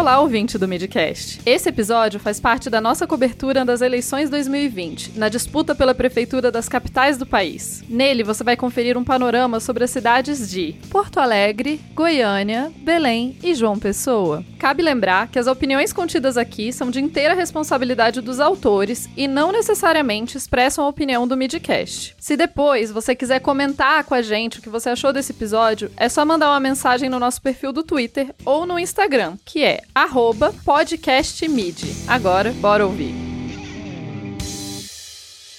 Olá, ouvinte do Midcast. Esse episódio faz parte da nossa cobertura das eleições 2020, na disputa pela prefeitura das capitais do país. Nele, você vai conferir um panorama sobre as cidades de Porto Alegre, Goiânia, Belém e João Pessoa. Cabe lembrar que as opiniões contidas aqui são de inteira responsabilidade dos autores e não necessariamente expressam a opinião do Midcast. Se depois você quiser comentar com a gente o que você achou desse episódio, é só mandar uma mensagem no nosso perfil do Twitter ou no Instagram, que é podcastmid. Agora, bora ouvir.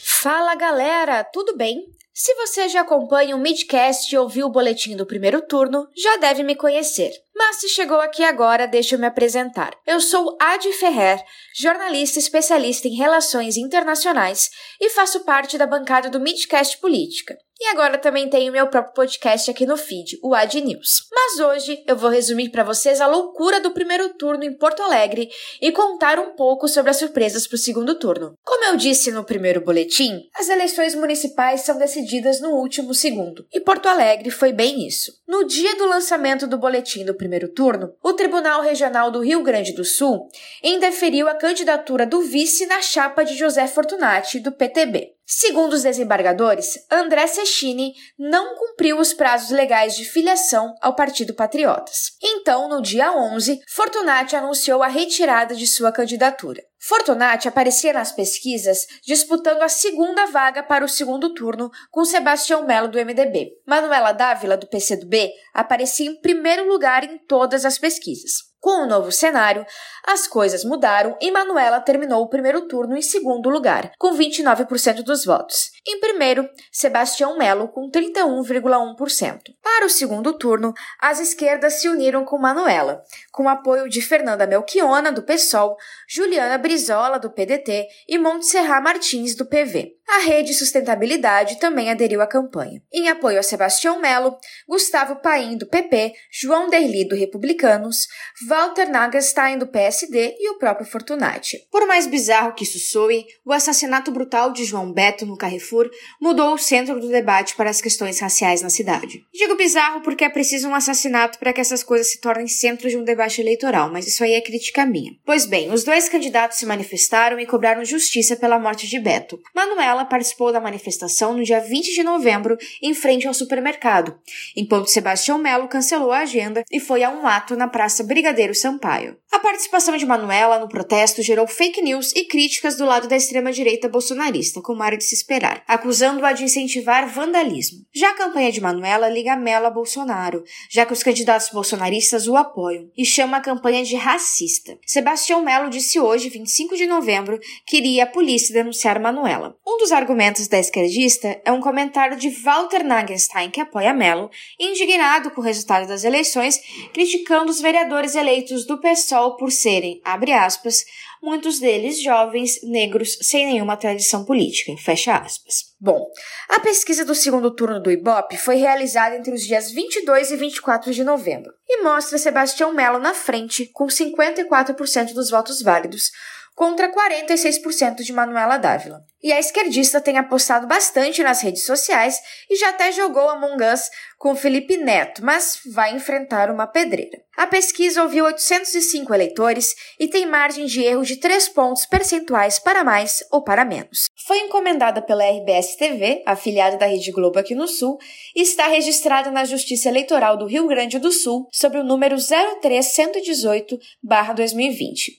Fala galera, tudo bem? Se você já acompanha o Midcast e ouviu o boletim do primeiro turno, já deve me conhecer. Mas se chegou aqui agora, deixa eu me apresentar. Eu sou Adi Ferrer, jornalista especialista em relações internacionais e faço parte da bancada do Midcast Política. E agora também tenho meu próprio podcast aqui no feed, o Ad News. Mas hoje eu vou resumir para vocês a loucura do primeiro turno em Porto Alegre e contar um pouco sobre as surpresas para o segundo turno. Como eu disse no primeiro boletim, as eleições municipais são decididas no último segundo, e Porto Alegre foi bem isso. No dia do lançamento do boletim do primeiro turno, o Tribunal Regional do Rio Grande do Sul indeferiu a candidatura do vice na chapa de José Fortunati, do PTB. Segundo os desembargadores, André Cecchini não cumpriu os prazos legais de filiação ao Partido Patriotas. Então, no dia 11, Fortunati anunciou a retirada de sua candidatura. Fortunati aparecia nas pesquisas disputando a segunda vaga para o segundo turno com Sebastião Melo do MDB. Manuela Dávila, do PCdoB, aparecia em primeiro lugar em todas as pesquisas. Com o novo cenário, as coisas mudaram e Manuela terminou o primeiro turno em segundo lugar, com 29% dos votos. Em primeiro, Sebastião Melo, com 31,1%. Para o segundo turno, as esquerdas se uniram com Manuela, com apoio de Fernanda Melchiona, do PSOL, Juliana Brizola, do PDT e Montserrat Martins, do PV. A Rede Sustentabilidade também aderiu à campanha. Em apoio a Sebastião Melo, Gustavo Paim, do PP, João Derli, do Republicanos, Walter Nagestein, do PSD e o próprio Fortunati. Por mais bizarro que isso soe, o assassinato brutal de João Beto no Carrefour mudou o centro do debate para as questões raciais na cidade. Digo bizarro porque é preciso um assassinato para que essas coisas se tornem centro de um debate eleitoral, mas isso aí é crítica minha. Pois bem, os dois candidatos se manifestaram e cobraram justiça pela morte de Beto. Manuela ela participou da manifestação no dia 20 de novembro em frente ao supermercado, enquanto Sebastião Melo cancelou a agenda e foi a um ato na Praça Brigadeiro Sampaio. A participação de Manuela no protesto gerou fake news e críticas do lado da extrema-direita bolsonarista, como era de se esperar, acusando-a de incentivar vandalismo. Já a campanha de Manuela liga Melo a Bolsonaro, já que os candidatos bolsonaristas o apoiam, e chama a campanha de racista. Sebastião Melo disse hoje, 25 de novembro, que iria a polícia denunciar Manuela. Um dos argumentos da esquerdista é um comentário de Walter Nagenstein, que apoia Melo, indignado com o resultado das eleições, criticando os vereadores eleitos do PSOL por serem, abre aspas, muitos deles jovens, negros, sem nenhuma tradição política, fecha aspas. Bom, a pesquisa do segundo turno do Ibope foi realizada entre os dias 22 e 24 de novembro e mostra Sebastião Melo na frente com 54% dos votos válidos, contra 46% de Manuela Dávila. E a esquerdista tem apostado bastante nas redes sociais e já até jogou Among Us com Felipe Neto, mas vai enfrentar uma pedreira. A pesquisa ouviu 805 eleitores e tem margem de erro de 3 pontos percentuais para mais ou para menos. Foi encomendada pela RBS TV, afiliada da Rede Globo aqui no Sul, e está registrada na Justiça Eleitoral do Rio Grande do Sul sob o número 03118-2020.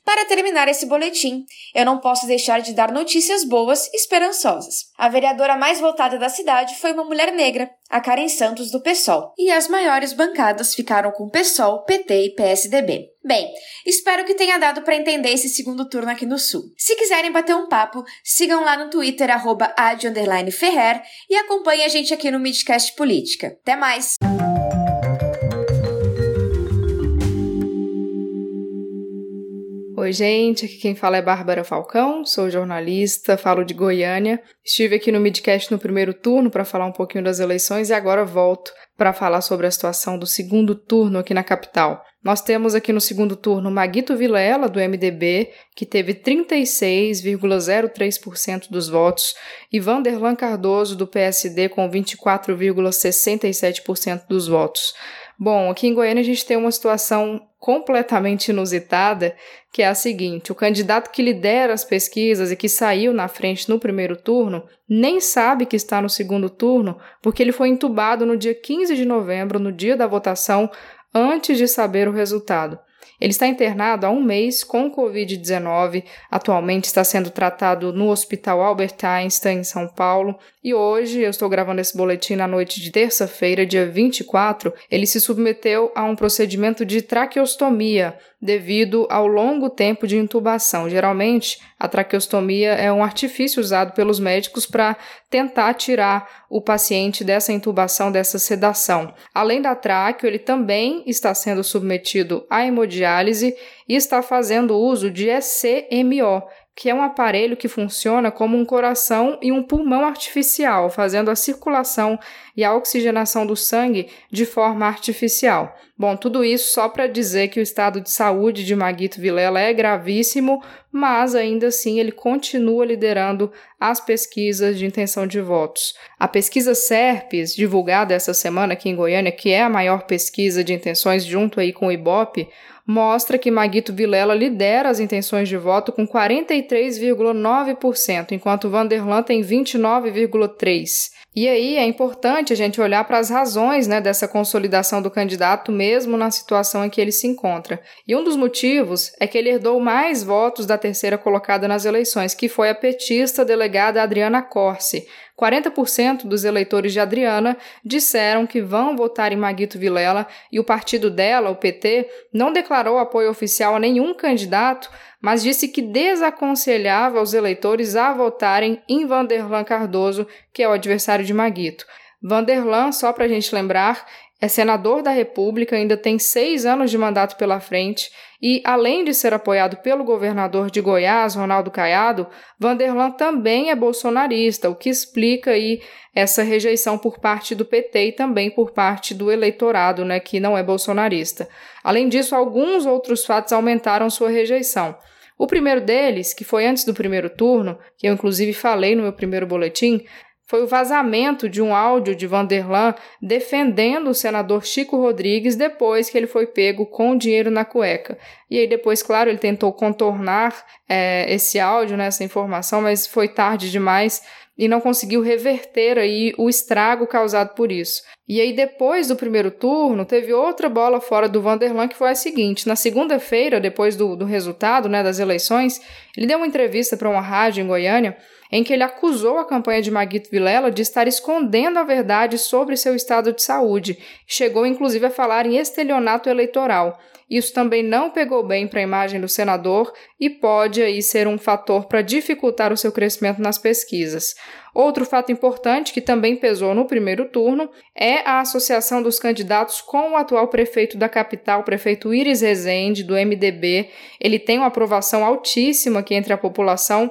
Para terminar esse boletim, eu não posso deixar de dar notícias boas esperançosas. A vereadora mais votada da cidade foi uma mulher negra, a Karen Santos do PSOL, e as maiores bancadas ficaram com PSOL, PT e PSDB. Bem, espero que tenha dado para entender esse segundo turno aqui no Sul. Se quiserem bater um papo, sigam lá no Twitter, arroba Ferrer, e acompanhem a gente aqui no Midcast Política. Até mais! Oi, gente, aqui quem fala é Bárbara Falcão, sou jornalista, falo de Goiânia. Estive aqui no Midcast no primeiro turno para falar um pouquinho das eleições e agora volto para falar sobre a situação do segundo turno aqui na capital. Nós temos aqui no segundo turno Maguito Vilela, do MDB, que teve 36,03% dos votos, e Vanderlan Cardoso, do PSD, com 24,67% dos votos. Bom, aqui em Goiânia a gente tem uma situação completamente inusitada, que é a seguinte: o candidato que lidera as pesquisas e que saiu na frente no primeiro turno nem sabe que está no segundo turno, porque ele foi entubado no dia 15 de novembro, no dia da votação, antes de saber o resultado. Ele está internado há um mês com Covid-19, atualmente está sendo tratado no Hospital Albert Einstein, em São Paulo, e hoje, eu estou gravando esse boletim na noite de terça-feira, dia 24, ele se submeteu a um procedimento de traqueostomia devido ao longo tempo de intubação. Geralmente, a traqueostomia é um artifício usado pelos médicos para tentar tirar o paciente dessa intubação, dessa sedação. Além da tráqueo, ele também está sendo submetido à hemodiálise e está fazendo uso de ECMO, que é um aparelho que funciona como um coração e um pulmão artificial, fazendo a circulação e a oxigenação do sangue de forma artificial. Bom, tudo isso só para dizer que o estado de saúde de Maguito Vilela é gravíssimo, mas ainda assim ele continua liderando as pesquisas de intenção de votos. A pesquisa SERPES, divulgada essa semana aqui em Goiânia, que é a maior pesquisa de intenções junto aí com o IBOP, mostra que Maguito Vilela lidera as intenções de voto com 43,9%, enquanto Vanderlan tem 29,3%. E aí é importante a gente olhar para as razões né, dessa consolidação do candidato, mesmo na situação em que ele se encontra. E um dos motivos é que ele herdou mais votos da terceira colocada nas eleições, que foi a petista delegada Adriana Corse, 40% dos eleitores de Adriana disseram que vão votar em Maguito Vilela e o partido dela, o PT, não declarou apoio oficial a nenhum candidato, mas disse que desaconselhava os eleitores a votarem em Vanderlan Cardoso, que é o adversário de Maguito. Vanderlan, só para a gente lembrar, é senador da República, ainda tem seis anos de mandato pela frente e, além de ser apoiado pelo governador de Goiás, Ronaldo Caiado, Vanderlan também é bolsonarista, o que explica aí essa rejeição por parte do PT e também por parte do eleitorado, né, que não é bolsonarista. Além disso, alguns outros fatos aumentaram sua rejeição. O primeiro deles, que foi antes do primeiro turno, que eu inclusive falei no meu primeiro boletim, foi o vazamento de um áudio de Vanderlan defendendo o senador Chico Rodrigues depois que ele foi pego com dinheiro na cueca. E aí depois, claro, ele tentou contornar é, esse áudio, né, essa informação, mas foi tarde demais e não conseguiu reverter aí o estrago causado por isso. E aí depois do primeiro turno, teve outra bola fora do Vanderlan que foi a seguinte, na segunda-feira, depois do, do resultado né, das eleições, ele deu uma entrevista para uma rádio em Goiânia em que ele acusou a campanha de Maguito Vilela de estar escondendo a verdade sobre seu estado de saúde. Chegou inclusive a falar em estelionato eleitoral. Isso também não pegou bem para a imagem do senador e pode aí ser um fator para dificultar o seu crescimento nas pesquisas. Outro fato importante que também pesou no primeiro turno é a associação dos candidatos com o atual prefeito da capital, prefeito Iris Rezende, do MDB. Ele tem uma aprovação altíssima aqui entre a população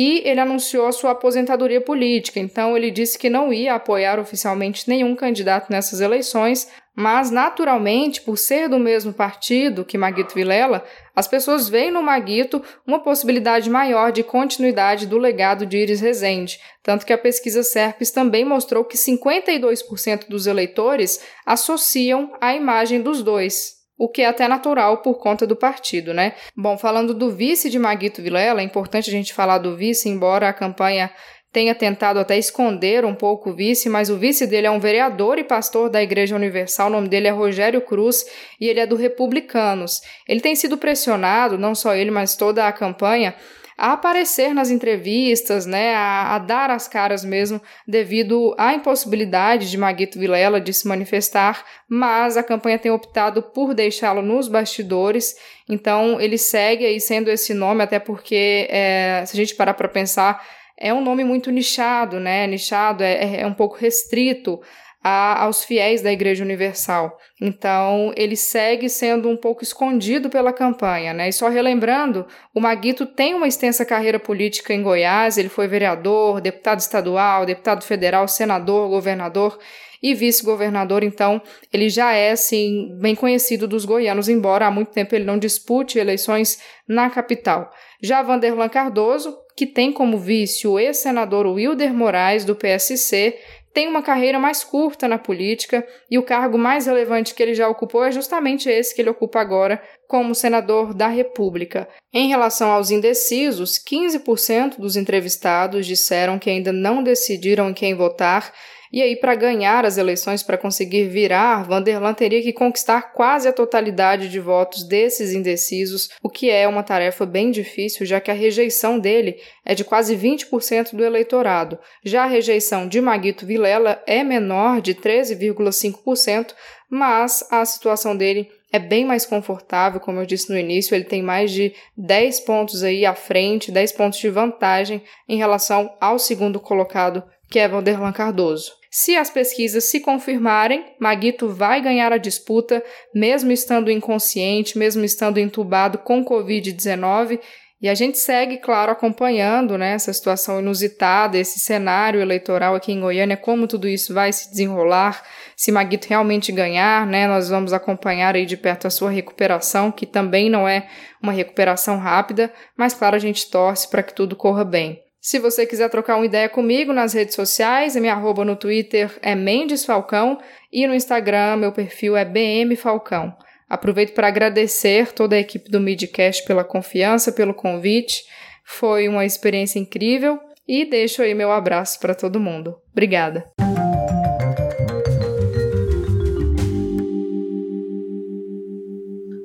e ele anunciou a sua aposentadoria política. Então, ele disse que não ia apoiar oficialmente nenhum candidato nessas eleições, mas, naturalmente, por ser do mesmo partido que Maguito Vilela, as pessoas veem no Maguito uma possibilidade maior de continuidade do legado de Iris Rezende, tanto que a pesquisa Serpes também mostrou que 52% dos eleitores associam a imagem dos dois o que é até natural por conta do partido, né? Bom, falando do vice de Maguito Vilela, é importante a gente falar do vice, embora a campanha tenha tentado até esconder um pouco o vice, mas o vice dele é um vereador e pastor da Igreja Universal, o nome dele é Rogério Cruz e ele é do Republicanos. Ele tem sido pressionado, não só ele, mas toda a campanha, a aparecer nas entrevistas, né, a, a, dar as caras mesmo, devido à impossibilidade de Maguito Vilela de se manifestar, mas a campanha tem optado por deixá-lo nos bastidores, então ele segue aí sendo esse nome, até porque, é, se a gente parar para pensar, é um nome muito nichado, né, nichado, é, é um pouco restrito a, aos fiéis da Igreja Universal. Então, ele segue sendo um pouco escondido pela campanha, né? E só relembrando, o Maguito tem uma extensa carreira política em Goiás, ele foi vereador, deputado estadual, deputado federal, senador, governador e vice-governador, então ele já é assim bem conhecido dos goianos, embora há muito tempo ele não dispute eleições na capital. Já Vanderlan Cardoso, que tem como vice o ex-senador Wilder Moraes do PSC, tem uma carreira mais curta na política e o cargo mais relevante que ele já ocupou é justamente esse que ele ocupa agora como senador da República. Em relação aos indecisos, 15% dos entrevistados disseram que ainda não decidiram em quem votar e aí, para ganhar as eleições, para conseguir virar, Vanderlan teria que conquistar quase a totalidade de votos desses indecisos, o que é uma tarefa bem difícil, já que a rejeição dele é de quase 20% do eleitorado. Já a rejeição de Maguito Vilela é menor, de 13,5%, mas a situação dele é bem mais confortável, como eu disse no início, ele tem mais de 10 pontos aí à frente, 10 pontos de vantagem em relação ao segundo colocado, que é Vanderlan Cardoso. Se as pesquisas se confirmarem, Maguito vai ganhar a disputa, mesmo estando inconsciente, mesmo estando entubado com Covid-19. E a gente segue, claro, acompanhando né, essa situação inusitada, esse cenário eleitoral aqui em Goiânia, como tudo isso vai se desenrolar, se Maguito realmente ganhar, né, nós vamos acompanhar aí de perto a sua recuperação, que também não é uma recuperação rápida, mas claro, a gente torce para que tudo corra bem. Se você quiser trocar uma ideia comigo nas redes sociais, a minha arroba no Twitter é Mendes Falcão e no Instagram meu perfil é BM Falcão. Aproveito para agradecer toda a equipe do Midcast pela confiança, pelo convite. Foi uma experiência incrível e deixo aí meu abraço para todo mundo. Obrigada.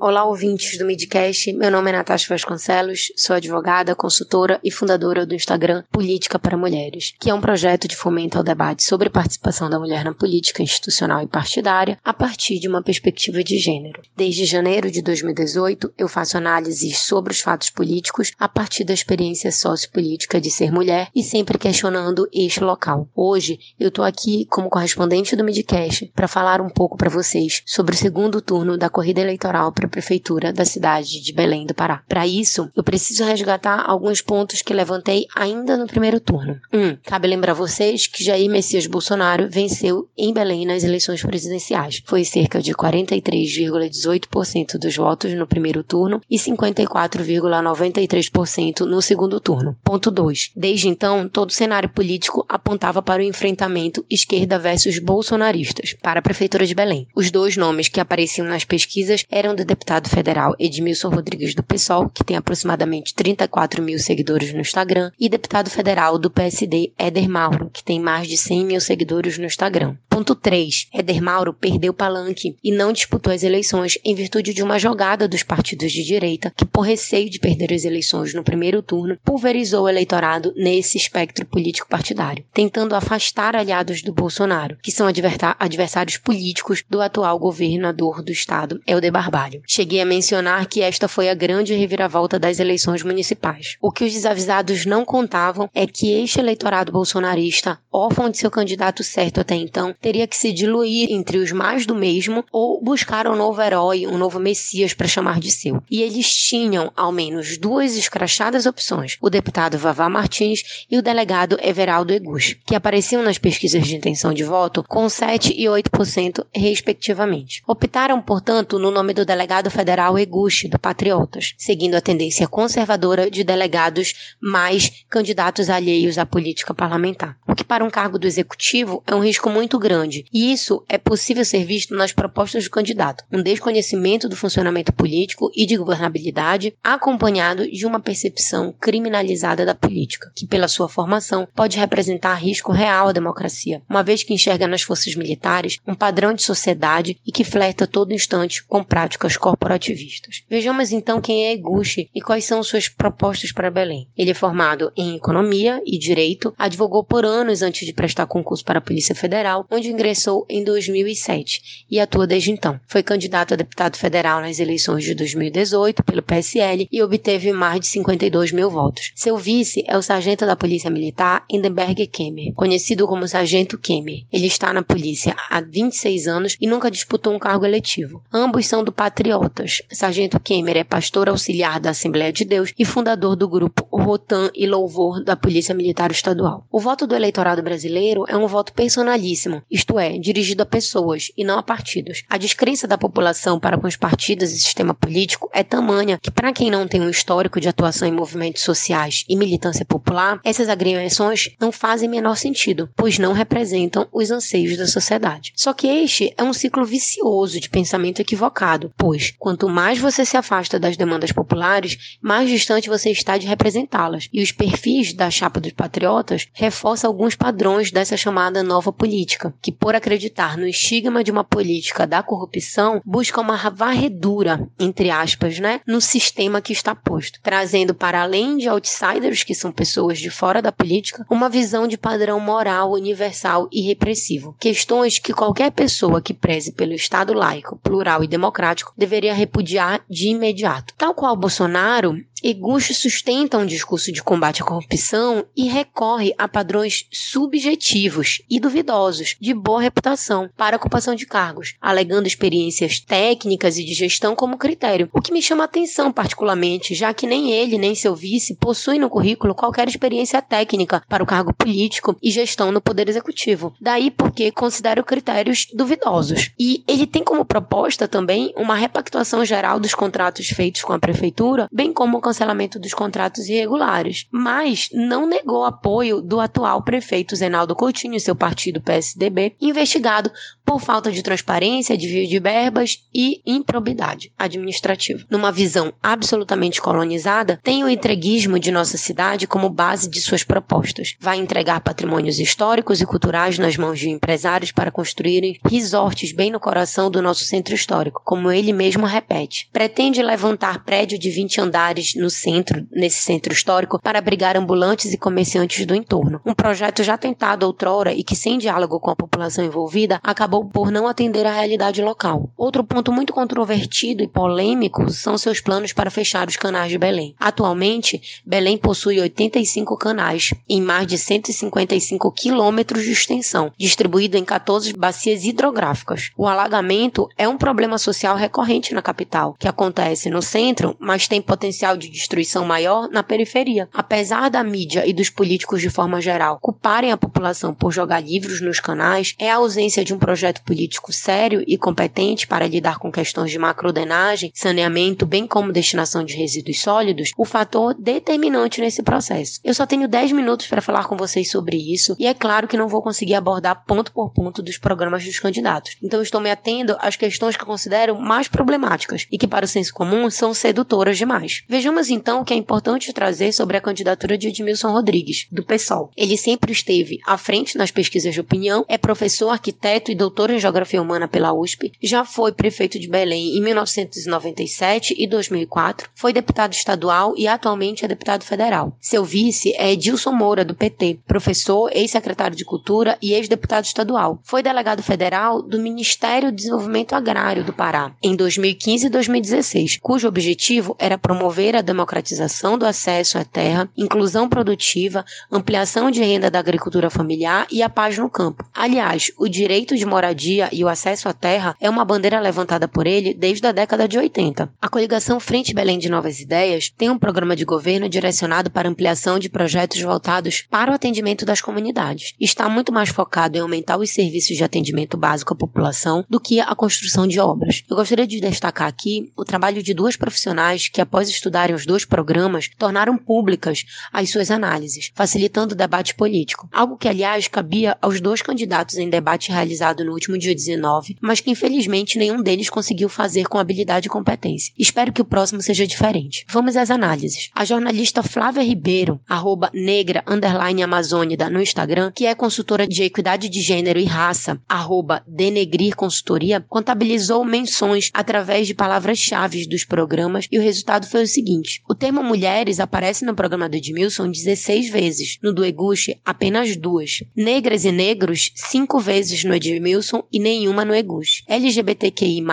Olá, ouvintes do Midcast. Meu nome é Natasha Vasconcelos, sou advogada, consultora e fundadora do Instagram Política para Mulheres, que é um projeto de fomento ao debate sobre participação da mulher na política institucional e partidária a partir de uma perspectiva de gênero. Desde janeiro de 2018, eu faço análises sobre os fatos políticos a partir da experiência sociopolítica de ser mulher e sempre questionando este local. Hoje, eu estou aqui como correspondente do Midcast para falar um pouco para vocês sobre o segundo turno da corrida eleitoral para prefeitura da cidade de Belém do Pará. Para isso, eu preciso resgatar alguns pontos que levantei ainda no primeiro turno. 1. Um, cabe lembrar vocês que Jair Messias Bolsonaro venceu em Belém nas eleições presidenciais. Foi cerca de 43,18% dos votos no primeiro turno e 54,93% no segundo turno. Ponto 2. Desde então, todo o cenário político apontava para o enfrentamento esquerda versus bolsonaristas para a prefeitura de Belém. Os dois nomes que apareciam nas pesquisas eram do deputado federal Edmilson Rodrigues do PSOL, que tem aproximadamente 34 mil seguidores no Instagram, e deputado federal do PSD Éder Mauro, que tem mais de 100 mil seguidores no Instagram. Ponto 3. Éder Mauro perdeu palanque e não disputou as eleições em virtude de uma jogada dos partidos de direita que, por receio de perder as eleições no primeiro turno, pulverizou o eleitorado nesse espectro político partidário, tentando afastar aliados do Bolsonaro, que são adversários políticos do atual governador do estado, Helder Barbalho. Cheguei a mencionar que esta foi a grande reviravolta das eleições municipais. O que os desavisados não contavam é que este eleitorado bolsonarista, órfão de seu candidato certo até então, teria que se diluir entre os mais do mesmo ou buscar um novo herói, um novo messias para chamar de seu. E eles tinham ao menos duas escrachadas opções: o deputado Vavá Martins e o delegado Everaldo Egus, que apareciam nas pesquisas de intenção de voto com 7 e 8% respectivamente. Optaram, portanto, no nome do delegado delegado federal Eguchi, do Patriotas, seguindo a tendência conservadora de delegados mais candidatos alheios à política parlamentar. O que para um cargo do executivo é um risco muito grande, e isso é possível ser visto nas propostas do candidato, um desconhecimento do funcionamento político e de governabilidade, acompanhado de uma percepção criminalizada da política, que pela sua formação pode representar risco real à democracia, uma vez que enxerga nas forças militares um padrão de sociedade e que flerta todo instante com práticas corporativistas. Vejamos então quem é Eguchi e quais são suas propostas para Belém. Ele é formado em Economia e Direito, advogou por anos antes de prestar concurso para a Polícia Federal, onde ingressou em 2007 e atua desde então. Foi candidato a deputado federal nas eleições de 2018 pelo PSL e obteve mais de 52 mil votos. Seu vice é o sargento da Polícia Militar Hindenberg Kemmer, conhecido como Sargento Kemmer. Ele está na polícia há 26 anos e nunca disputou um cargo eletivo. Ambos são do Patriota Patriotas. Sargento Kemer é pastor auxiliar da Assembleia de Deus e fundador do grupo Rotan e Louvor da Polícia Militar Estadual. O voto do eleitorado brasileiro é um voto personalíssimo, isto é, dirigido a pessoas e não a partidos. A descrença da população para com os partidos e sistema político é tamanha que, para quem não tem um histórico de atuação em movimentos sociais e militância popular, essas agremiações não fazem menor sentido, pois não representam os anseios da sociedade. Só que este é um ciclo vicioso de pensamento equivocado, pois quanto mais você se afasta das demandas populares, mais distante você está de representá-las. E os perfis da chapa dos patriotas reforçam alguns padrões dessa chamada nova política, que por acreditar no estigma de uma política da corrupção, busca uma varredura, entre aspas, né, no sistema que está posto, trazendo para além de outsiders, que são pessoas de fora da política, uma visão de padrão moral universal e repressivo. Questões que qualquer pessoa que preze pelo Estado laico, plural e democrático deveria repudiar de imediato. Tal qual Bolsonaro, Eguchi sustenta um discurso de combate à corrupção e recorre a padrões subjetivos e duvidosos de boa reputação para a ocupação de cargos, alegando experiências técnicas e de gestão como critério, o que me chama atenção particularmente, já que nem ele nem seu vice possuem no currículo qualquer experiência técnica para o cargo político e gestão no poder executivo. Daí porque considero critérios duvidosos. E ele tem como proposta também uma repactuação geral dos contratos feitos com a prefeitura, bem como o cancelamento dos contratos irregulares, mas não negou apoio do atual prefeito Zenaldo Coutinho e seu partido PSDB, investigado por falta de transparência, desvio de verbas e improbidade administrativa. Numa visão absolutamente colonizada, tem o entreguismo de nossa cidade como base de suas propostas. Vai entregar patrimônios históricos e culturais nas mãos de empresários para construírem resorts bem no coração do nosso centro histórico, como ele mesmo repete. Pretende levantar prédio de 20 andares no centro, nesse centro histórico, para abrigar ambulantes e comerciantes do entorno. Um projeto já tentado outrora e que, sem diálogo com a população envolvida, acabou por não atender à realidade local. Outro ponto muito controvertido e polêmico são seus planos para fechar os canais de Belém. Atualmente, Belém possui 85 canais, em mais de 155 quilômetros de extensão, distribuído em 14 bacias hidrográficas. O alagamento é um problema social recorrente na capital, que acontece no centro, mas tem potencial de destruição maior na periferia. Apesar da mídia e dos políticos de forma geral culparem a população por jogar livros nos canais, é a ausência de um projeto político sério e competente para lidar com questões de macrodenagem, saneamento, bem como destinação de resíduos sólidos, o fator determinante nesse processo. Eu só tenho 10 minutos para falar com vocês sobre isso e é claro que não vou conseguir abordar ponto por ponto dos programas dos candidatos. Então estou me atendo às questões que eu considero mais problemáticas e que para o senso comum são sedutoras demais. Vejamos Vejamos então que é importante trazer sobre a candidatura de Edmilson Rodrigues, do PSOL. Ele sempre esteve à frente nas pesquisas de opinião, é professor, arquiteto e doutor em Geografia Humana pela USP, já foi prefeito de Belém em 1997 e 2004, foi deputado estadual e atualmente é deputado federal. Seu vice é Edilson Moura, do PT, professor, ex-secretário de Cultura e ex-deputado estadual. Foi delegado federal do Ministério do Desenvolvimento Agrário do Pará em 2015 e 2016, cujo objetivo era promover a democratização do acesso à terra, inclusão produtiva, ampliação de renda da agricultura familiar e a paz no campo. Aliás, o direito de moradia e o acesso à terra é uma bandeira levantada por ele desde a década de 80. A coligação Frente Belém de Novas Ideias tem um programa de governo direcionado para ampliação de projetos voltados para o atendimento das comunidades. Está muito mais focado em aumentar os serviços de atendimento básico à população do que a construção de obras. Eu gostaria de destacar aqui o trabalho de duas profissionais que, após estudarem os dois programas tornaram públicas as suas análises, facilitando o debate político. Algo que, aliás, cabia aos dois candidatos em debate realizado no último dia 19, mas que infelizmente nenhum deles conseguiu fazer com habilidade e competência. Espero que o próximo seja diferente. Vamos às análises. A jornalista Flávia Ribeiro, arroba negra, underline amazônida no Instagram, que é consultora de equidade de gênero e raça, arroba denegrir consultoria, contabilizou menções através de palavras-chave dos programas e o resultado foi o seguinte 20. O termo mulheres aparece no programa do Edmilson 16 vezes, no do Eguchi apenas duas. Negras e negros, cinco vezes no Edmilson e nenhuma no Eguchi. LGBTQI+,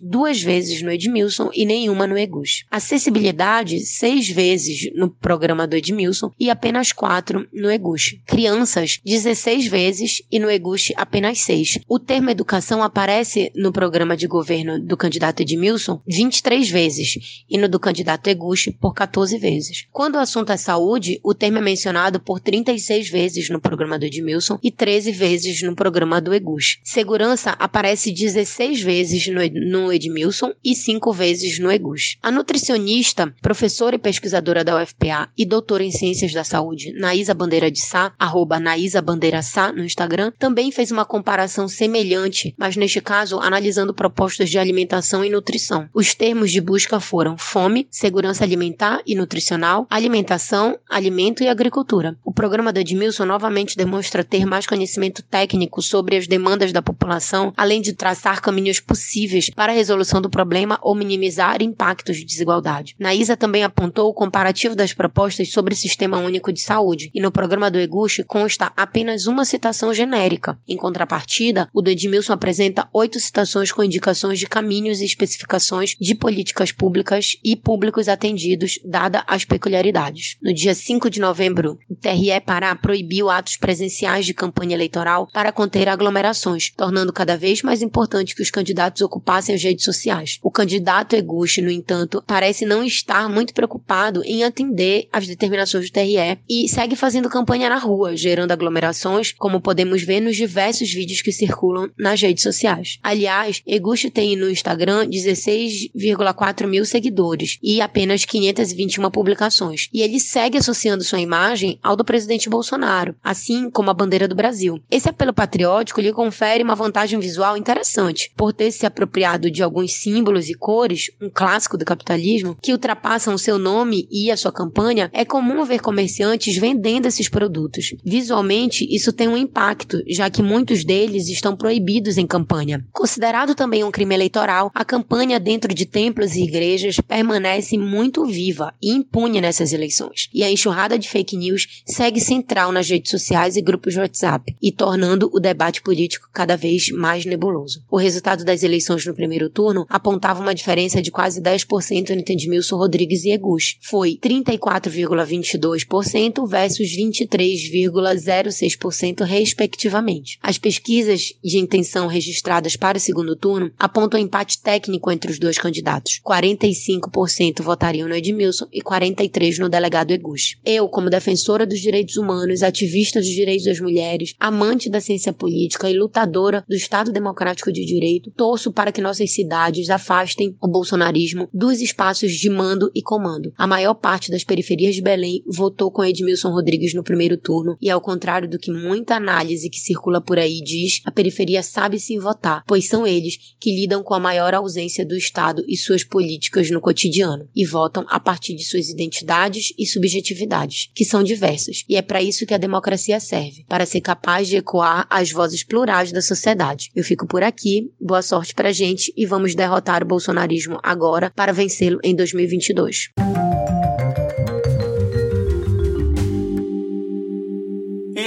duas vezes no Edmilson e nenhuma no Eguchi. Acessibilidade, seis vezes no programa do Edmilson e apenas quatro no Eguchi. Crianças, 16 vezes e no Eguchi apenas seis. O termo educação aparece no programa de governo do candidato Edmilson 23 vezes e no do candidato Eguchi por 14 vezes. Quando o assunto é saúde, o termo é mencionado por 36 vezes no programa do Edmilson e 13 vezes no programa do Eguchi. Segurança aparece 16 vezes no, Edmilson e 5 vezes no Eguchi. A nutricionista, professora e pesquisadora da UFPA e doutora em ciências da saúde, Naísa Bandeira de Sá, arroba Naísa Bandeira Sá no Instagram, também fez uma comparação semelhante, mas neste caso analisando propostas de alimentação e nutrição. Os termos de busca foram fome, segurança alimentar e nutricional, alimentação, alimento e agricultura. O programa do Edmilson novamente demonstra ter mais conhecimento técnico sobre as demandas da população, além de traçar caminhos possíveis para a resolução do problema ou minimizar impactos de desigualdade. Naísa também apontou o comparativo das propostas sobre o Sistema Único de Saúde, e no programa do Eguchi consta apenas uma citação genérica. Em contrapartida, o do Edmilson apresenta oito citações com indicações de caminhos e especificações de políticas públicas e públicos atendidos, dada as peculiaridades. No dia 5 de novembro, o TRE Pará proibiu atos presenciais de campanha eleitoral para conter aglomerações, tornando cada vez mais importante que os candidatos ocupassem as redes sociais. O candidato Eguchi, no entanto, parece não estar muito preocupado em atender às determinações do TRE e segue fazendo campanha na rua, gerando aglomerações, como podemos ver nos diversos vídeos que circulam nas redes sociais. Aliás, Eguchi tem no Instagram 16,4 mil seguidores e apenas 521 publicações, e ele segue associando sua imagem ao do presidente Bolsonaro, assim como a bandeira do Brasil. Esse apelo patriótico lhe confere uma vantagem visual interessante, por ter se apropriado de alguns símbolos e cores, um clássico do capitalismo, que ultrapassam o seu nome e a sua campanha, é comum ver comerciantes vendendo esses produtos. Visualmente, isso tem um impacto, já que muitos deles estão proibidos em campanha. Considerado também um crime eleitoral, a campanha dentro de templos e igrejas permanece muito viva e impune nessas eleições. E a enxurrada de fake news segue central nas redes sociais e grupos de WhatsApp, e tornando o debate político cada vez mais nebuloso. O resultado das eleições no primeiro turno apontava uma diferença de quase 10% entre Edmilson Rodrigues e Eguchi. Foi 34,22% versus 23,06% respectivamente. As pesquisas de intenção registradas para o segundo turno apontam um empate técnico entre os dois candidatos. 45% votariam no Edmilson e 43% no delegado Eguchi. Eu, como defensora dos direitos humanos, ativista dos direitos das mulheres, amante da ciência política e lutadora do Estado Democrático de Direito, torço para que nossas cidades afastem o bolsonarismo dos espaços de mando e comando. A maior parte das periferias de Belém votou com Edmilson Rodrigues no primeiro turno e, ao contrário do que muita análise que circula por aí diz, a periferia sabe sim votar, pois são eles que lidam com a maior ausência do Estado e suas políticas no cotidiano e votam a partir de suas identidades e subjetividades, que são diversas. E é para isso que a democracia serve, para ser capaz de ecoar as vozes plurais da sociedade. Eu fico por aqui, boa sorte pra gente e vamos derrotar o bolsonarismo agora para vencê-lo em 2022.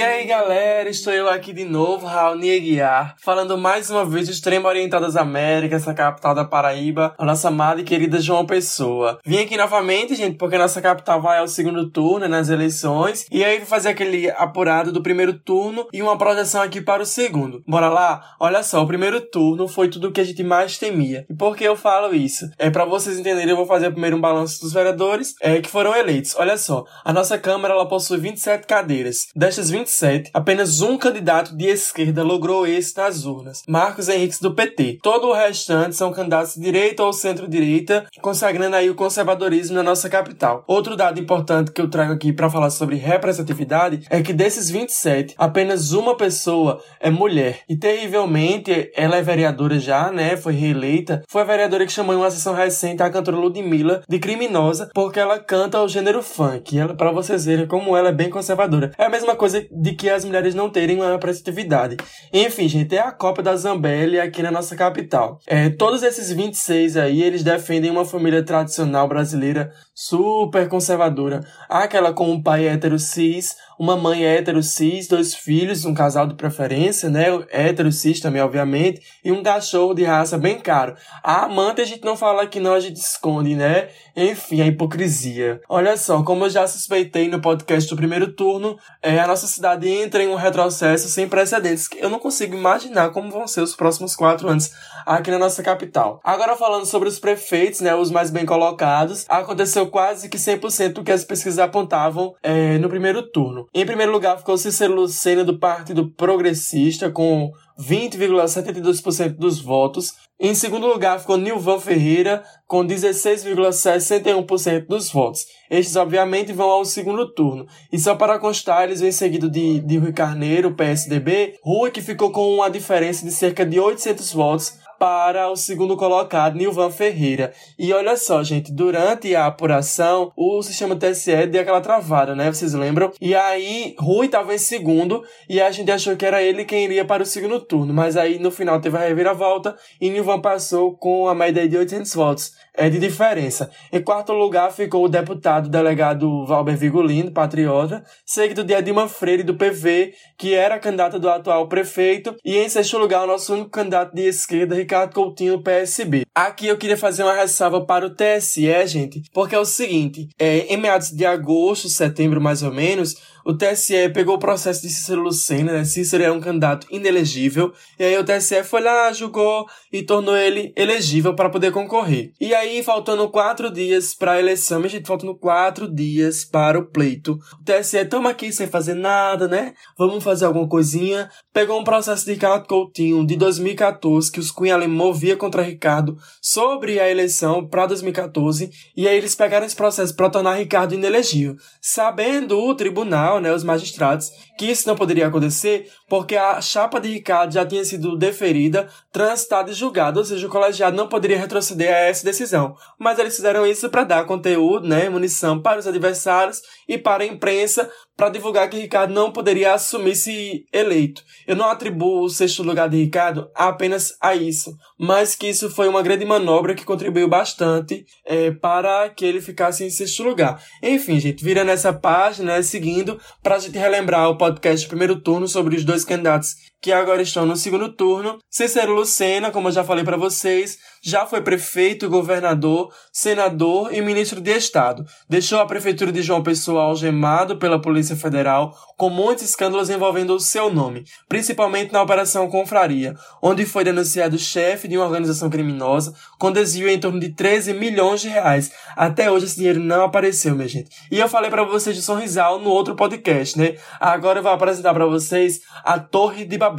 E aí galera, estou eu aqui de novo, Raoni Aguiar, falando mais uma vez do extremo oriental das Américas, essa capital da Paraíba, a nossa amada e querida João Pessoa. Vim aqui novamente, gente, porque nossa capital vai ao segundo turno, né, nas eleições, e aí vou fazer aquele apurado do primeiro turno e uma projeção aqui para o segundo. Bora lá? Olha só, o primeiro turno foi tudo o que a gente mais temia. E por que eu falo isso? É para vocês entenderem, eu vou fazer primeiro um balanço dos vereadores é, que foram eleitos. Olha só, a nossa Câmara ela possui 27 cadeiras. Destas 27 2007, apenas um candidato de esquerda logrou êxito nas urnas, Marcos Henriques do PT. Todo o restante são candidatos de direita ou centro-direita, consagrando aí o conservadorismo na nossa capital. Outro dado importante que eu trago aqui para falar sobre representatividade é que desses 27, apenas uma pessoa é mulher. E terrivelmente, ela é vereadora já, né? Foi reeleita. Foi a vereadora que chamou em uma sessão recente a cantora Ludmilla de criminosa porque ela canta o gênero funk. Ela, para vocês verem como ela é bem conservadora. É a mesma coisa de que as mulheres não terem uma representatividade. Enfim, gente, é a Copa da Zambelli aqui na nossa capital. É, todos esses 26 aí, eles defendem uma família tradicional brasileira super conservadora. Aquela com um pai hétero cis, uma mãe hétero cis, dois filhos, um casal de preferência, né? Hétero cis também, obviamente, e um cachorro de raça bem caro. A amante a gente não fala que não, a gente esconde, né? Enfim, a hipocrisia. Olha só, como eu já suspeitei no podcast do primeiro turno, é, a nossa cidade entra em um retrocesso sem precedentes. Eu não consigo imaginar como vão ser os próximos quatro anos aqui na nossa capital. Agora falando sobre os prefeitos, né, os mais bem colocados, aconteceu quase que 100% do que as pesquisas apontavam é, no primeiro turno. Em primeiro lugar ficou Cícero Lucena do Partido Progressista com 20,72% dos votos. Em segundo lugar ficou Nilvan Ferreira, com 16,61% dos votos. Estes, obviamente, vão ao segundo turno. E só para constar, eles vêm seguido de, de Rui Carneiro, PSDB. Rui, que ficou com uma diferença de cerca de 800 votos para o segundo colocado, Nilvan Ferreira. E olha só, gente, durante a apuração, o sistema TSE deu aquela travada, né? Vocês lembram? E aí, Rui estava em segundo e a gente achou que era ele quem iria para o segundo turno. Mas aí, no final, teve a reviravolta e Nilvan passou com a média de 800 votos é de diferença. Em quarto lugar ficou o deputado delegado Valber Vigolino, patriota, seguido de Edilma Freire, do PV, que era candidata do atual prefeito, e em sexto lugar o nosso único candidato de esquerda, Ricardo Coutinho, do PSB. Aqui eu queria fazer uma ressalva para o TSE, gente, porque é o seguinte, é, em meados de agosto, setembro mais ou menos, o TSE pegou o processo de Cícero Lucena, né? Cícero era um candidato inelegível, e aí o TSE foi lá, julgou e tornou ele elegível para poder concorrer. E aí, faltando quatro dias para a eleição, gente faltando quatro dias para o pleito, o TSE, toma aqui sem fazer nada, né? Vamos fazer alguma coisinha. Pegou um processo de Ricardo Coutinho de 2014, que os Cunha movia contra Ricardo sobre a eleição para 2014, e aí eles pegaram esse processo para tornar Ricardo inelegível. Sabendo o tribunal, né, os magistrados, que isso não poderia acontecer porque a chapa de Ricardo já tinha sido deferida, transitada e julgada, ou seja, o colegiado não poderia retroceder a essa decisão. Mas eles fizeram isso para dar conteúdo, né, munição para os adversários e para a imprensa para divulgar que Ricardo não poderia assumir-se eleito. Eu não atribuo o sexto lugar de Ricardo apenas a isso, mas que isso foi uma grande manobra que contribuiu bastante é, para que ele ficasse em sexto lugar. Enfim, gente, virando essa página, né, seguindo, para a gente relembrar o podcast primeiro turno sobre os dois candidatos que agora estão no segundo turno. Cícero Lucena, como eu já falei para vocês, já foi prefeito, governador, senador e ministro de Estado. Deixou a prefeitura de João Pessoa algemado pela Polícia Federal com muitos escândalos envolvendo o seu nome, principalmente na Operação Confraria, onde foi denunciado chefe de uma organização criminosa com desvio em torno de 13 milhões de reais. Até hoje esse dinheiro não apareceu, minha gente. E eu falei para vocês de Sorrisal no outro podcast, né? Agora eu vou apresentar para vocês a Torre de.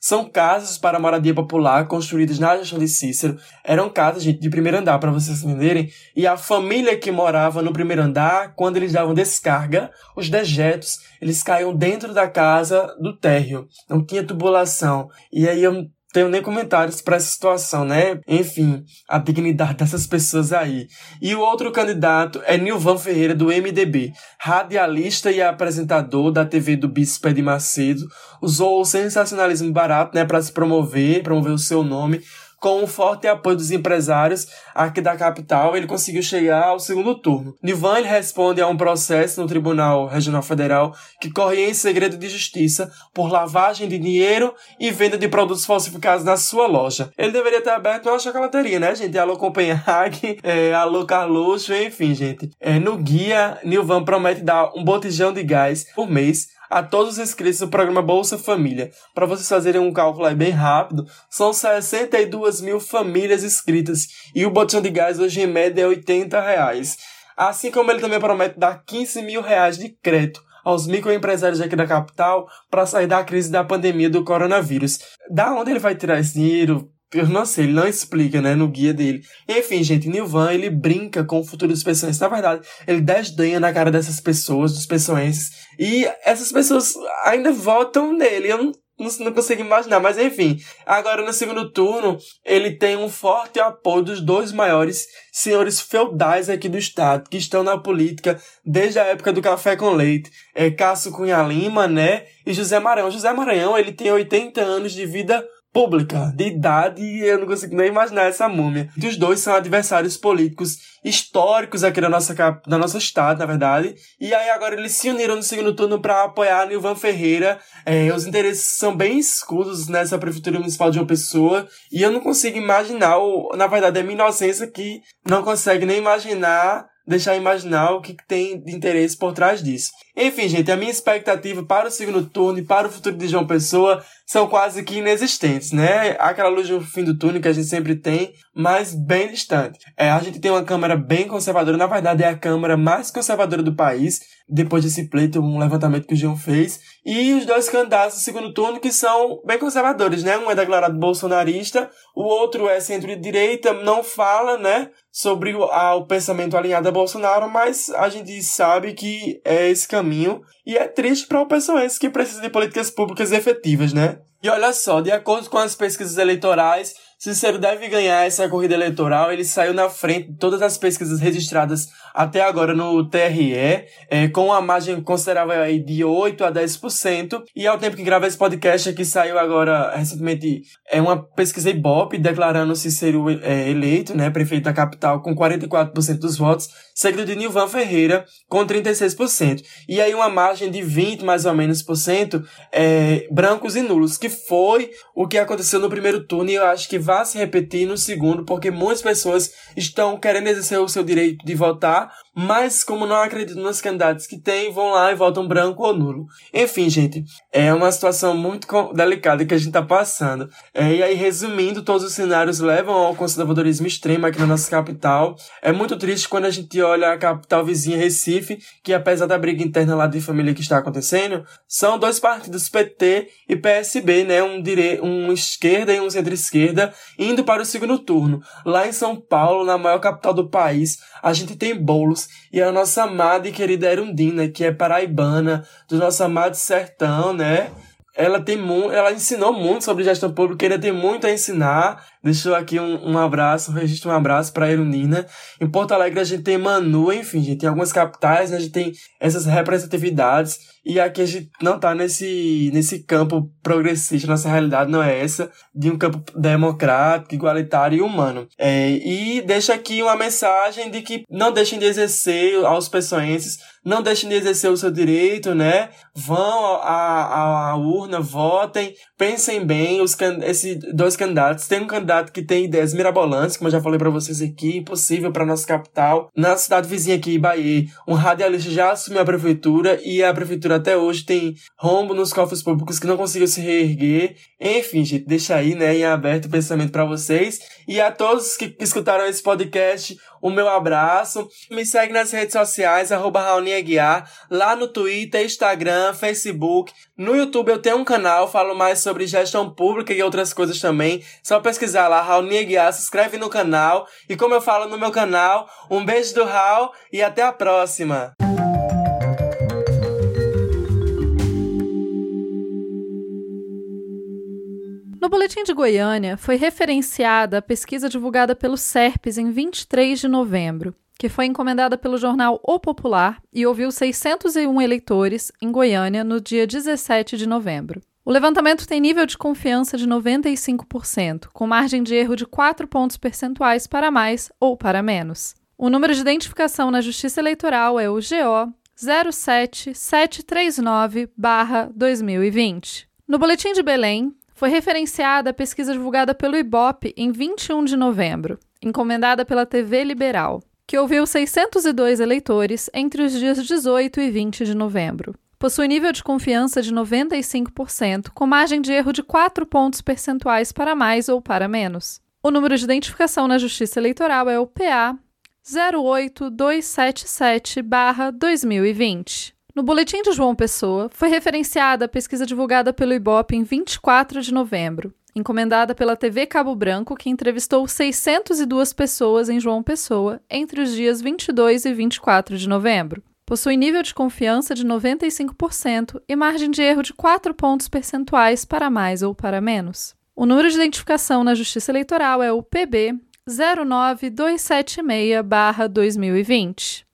São casas para moradia popular construídas na gestão de Cícero. Eram casas, gente, de primeiro andar, para vocês entenderem. E a família que morava no primeiro andar, quando eles davam descarga, os dejetos, eles caíam dentro da casa do térreo. Não tinha tubulação. E aí eu tenho nem comentários para essa situação, né? Enfim, a dignidade dessas pessoas aí. E o outro candidato é Nilvan Ferreira, do MDB, radialista e apresentador da TV do Bispo de Macedo. Usou o sensacionalismo barato, né, para se promover, promover o seu nome com o forte apoio dos empresários aqui da capital, ele conseguiu chegar ao segundo turno. Nivan responde a um processo no Tribunal Regional Federal que corria em segredo de justiça por lavagem de dinheiro e venda de produtos falsificados na sua loja. Ele deveria ter aberto uma chocolateria, né, gente? Alô Copenhague, é, alô Carluxo, enfim, gente. É, no guia, Nilvan promete dar um botijão de gás por mês a todos os inscritos do programa Bolsa Família. Para vocês fazerem um cálculo aí bem rápido, são 62 mil famílias inscritas e o botão de gás hoje em média é 80 reais. Assim como ele também promete dar 15 mil reais de crédito aos microempresários aqui da capital para sair da crise da pandemia do coronavírus. Da onde ele vai tirar esse dinheiro? Eu não sei, ele não explica, né, no guia dele. Enfim, gente, Nilvan, ele brinca com o futuro dos pessoenses. Na verdade, ele desdenha na cara dessas pessoas, dos pessoenses. E essas pessoas ainda votam nele. Eu não não, não consigo imaginar, mas enfim. Agora, no segundo turno, ele tem um forte apoio dos dois maiores senhores feudais aqui do estado, que estão na política desde a época do café com leite. É Cássio Cunha Lima, né? E José Maranhão. José Maranhão, ele tem 80 anos de vida pública, de idade, e eu não consigo nem imaginar essa múmia. E os dois são adversários políticos históricos aqui da nossa, da nossa estado, na verdade. E aí agora eles se uniram no segundo turno para apoiar Nilvan Ferreira. É, os interesses são bem escudos nessa prefeitura municipal de uma pessoa. E eu não consigo imaginar, ou, na verdade é minha inocência que não consegue nem imaginar deixar imaginar o que tem de interesse por trás disso. Enfim, gente, a minha expectativa para o segundo turno e para o futuro de João Pessoa são quase que inexistentes, né? Aquela luz no fim do túnel que a gente sempre tem, mas bem distante. É, a gente tem uma Câmara bem conservadora, na verdade é a Câmara mais conservadora do país, depois desse pleito, um levantamento que o João fez, e os dois candidatos do segundo turno que são bem conservadores, né? Um é declarado bolsonarista, o outro é centro-direita, não fala, né, sobre o, a, o pensamento alinhado a Bolsonaro, mas a gente sabe que é esse caminho, e é triste para o pessoense que precisa de políticas públicas efetivas, né? E olha só, de acordo com as pesquisas eleitorais, Cícero deve ganhar essa corrida eleitoral. Ele saiu na frente de todas as pesquisas registradas até agora no TRE, é, com uma margem considerável aí de 8 a 10%. E ao tempo que grava esse podcast aqui, saiu agora recentemente é uma pesquisa Ibope declarando Cícero é, eleito, né, prefeito da capital, com 44% dos votos, seguido de Nilvan Ferreira, com 36%. E aí uma margem de 20 mais ou menos por cento é, brancos e nulos, que foi o que aconteceu no primeiro turno e eu acho que vai se repetir no segundo, porque muitas pessoas estão querendo exercer o seu direito de votar, mas como não acreditam nos candidatos que tem, vão lá e votam branco ou nulo. Enfim, gente, é uma situação muito delicada que a gente está passando. É, e aí, resumindo, todos os cenários levam ao conservadorismo extremo aqui na nossa capital. É muito triste quando a gente olha a capital vizinha Recife, que apesar da briga interna lá de família que está acontecendo, são dois partidos PT e PSB, né? Um, dire... um esquerda e um centro-esquerda, indo para o segundo turno. Lá em São Paulo, na maior capital do país, a gente tem bolos e a nossa amada e querida Erundina, que é paraibana, do nosso amado sertão, né? Ela tem ela ensinou muito sobre gestão pública, ainda tem muito a ensinar. Deixou aqui um, um abraço, um registro, um abraço para a Erundina. Em Porto Alegre a gente tem Manu, enfim, a gente tem algumas capitais, né? a gente tem essas representatividades. E aqui a gente não tá nesse, nesse campo progressista, nossa realidade não é essa, de um campo democrático, igualitário e humano. É, e deixa aqui uma mensagem de que não deixem de exercer aos pessoenses, não deixem de exercer o seu direito, né? Vão à, à urna, votem, pensem bem, os, esses dois candidatos. Tem um candidato que tem ideias mirabolantes, como eu já falei para vocês aqui, impossível para nossa capital. Na cidade vizinha aqui, Bahia, um radialista já assumiu a prefeitura e a prefeitura até hoje tem rombo nos cofres públicos que não conseguiu se reerguer. Enfim, gente, deixa aí, né, em aberto o pensamento para vocês. E a todos que escutaram esse podcast, o meu abraço. Me segue nas redes sociais, arroba lá no Twitter, Instagram, Facebook. No YouTube eu tenho um canal, falo mais sobre gestão pública e outras coisas também. Só pesquisar lá, Raulinha se inscreve no canal. E como eu falo no meu canal, um beijo do Raul e até a próxima! No Boletim de Goiânia, foi referenciada a pesquisa divulgada pelo SERPES em 23 de novembro, que foi encomendada pelo jornal O Popular e ouviu 601 eleitores em Goiânia no dia 17 de novembro. O levantamento tem nível de confiança de 95%, com margem de erro de 4 pontos percentuais para mais ou para menos. O número de identificação na Justiça Eleitoral é o GO 07739-2020. No Boletim de Belém, foi referenciada a pesquisa divulgada pelo IBOP em 21 de novembro, encomendada pela TV Liberal, que ouviu 602 eleitores entre os dias 18 e 20 de novembro. Possui nível de confiança de 95%, com margem de erro de 4 pontos percentuais para mais ou para menos. O número de identificação na Justiça Eleitoral é o PA 08277-2020. No Boletim de João Pessoa, foi referenciada a pesquisa divulgada pelo IBOP em 24 de novembro, encomendada pela TV Cabo Branco, que entrevistou 602 pessoas em João Pessoa entre os dias 22 e 24 de novembro. possui nível de confiança de 95% e margem de erro de 4 pontos percentuais para mais ou para menos. O número de identificação na Justiça Eleitoral é o PB 09276-2020.